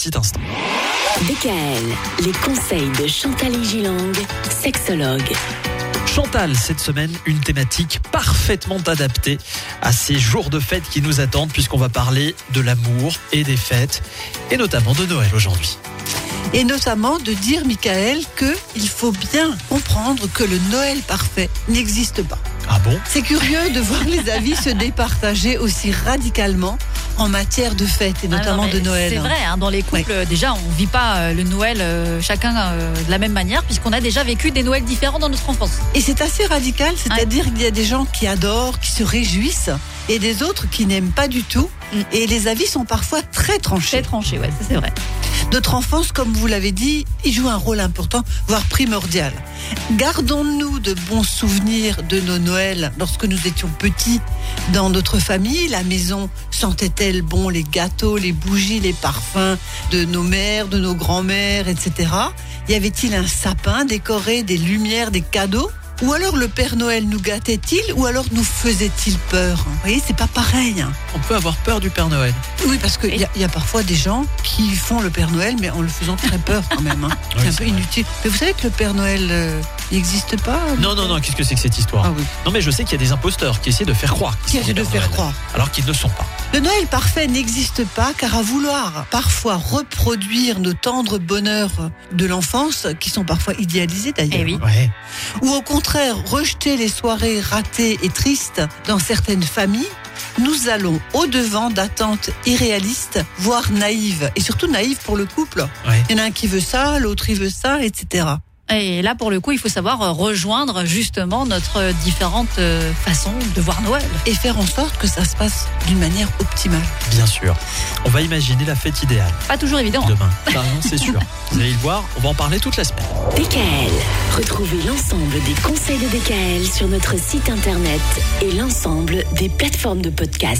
Petit instant. DKL, les conseils de Chantal Gilang, sexologue. Chantal, cette semaine, une thématique parfaitement adaptée à ces jours de fête qui nous attendent, puisqu'on va parler de l'amour et des fêtes, et notamment de Noël aujourd'hui. Et notamment de dire, Michael, qu'il faut bien comprendre que le Noël parfait n'existe pas. Ah bon? C'est curieux de voir les avis se départager aussi radicalement en matière de fête et Ah non, notamment de Noël. C'est vrai, hein, dans les couples, déjà, on vit pas euh, le Noël euh, chacun euh, de la même manière, puisqu'on a déjà vécu des Noëls différents dans notre enfance. Et c'est assez radical, c'est-à-dire qu'il y a des gens qui adorent, qui se réjouissent, et des autres qui n'aiment pas du tout. Mm. Et les avis sont parfois très tranchés. C'est tranché, ouais, c'est vrai. Notre enfance, comme vous l'avez dit, il joue un rôle important, voire primordial. Gardons-nous de bons souvenirs de nos Noëls lorsque nous étions petits dans notre famille. La maison sentait-elle bon les gâteaux, les bougies, les parfums de nos mères, de nos grands-mères, etc. Y avait-il un sapin décoré, des lumières, des cadeaux? Ou alors le Père Noël nous gâtait-il ou alors nous faisait-il peur Vous voyez, c'est pas pareil. hein. On peut avoir peur du Père Noël. Oui, parce qu'il y, a- y a parfois des gens qui font le Père Noël, mais en le faisant très peur quand même. hein. Oui, c'est un c'est peu vrai. inutile. Mais vous savez que le Père Noël euh, n'existe pas Non, non, non, qu'est-ce que c'est que cette histoire Ah oui. Non, mais je sais qu'il y a des imposteurs qui essaient de faire croire. qu'ils Qui sont essaie de faire Noël, croire. Alors qu'ils ne le sont pas. Le Noël parfait n'existe pas car à vouloir parfois reproduire nos tendres bonheurs de l'enfance, qui sont parfois idéalisés d'ailleurs, Eh oui. Ouais. ou au contraire rejeter les soirées ratées et tristes dans certaines familles, nous allons au-devant d'attentes irréalistes, voire naïves, et surtout naïves pour le couple. Ouais. Il y en a un qui veut ça, l'autre il veut ça, etc. Et là, pour le coup, il faut savoir euh, rejoindre justement notre euh, différentes euh, façons de voir Noël. Et faire en sorte que ça se passe d'une manière optimale. Bien sûr. On va imaginer la fête idéale Pas toujours évident. hein. demain. C'est sûr. Vous allez le voir, on va en parler toute la semaine. DKL, retrouvez l'ensemble des conseils de DKL sur notre site internet et l'ensemble des plateformes de podcast.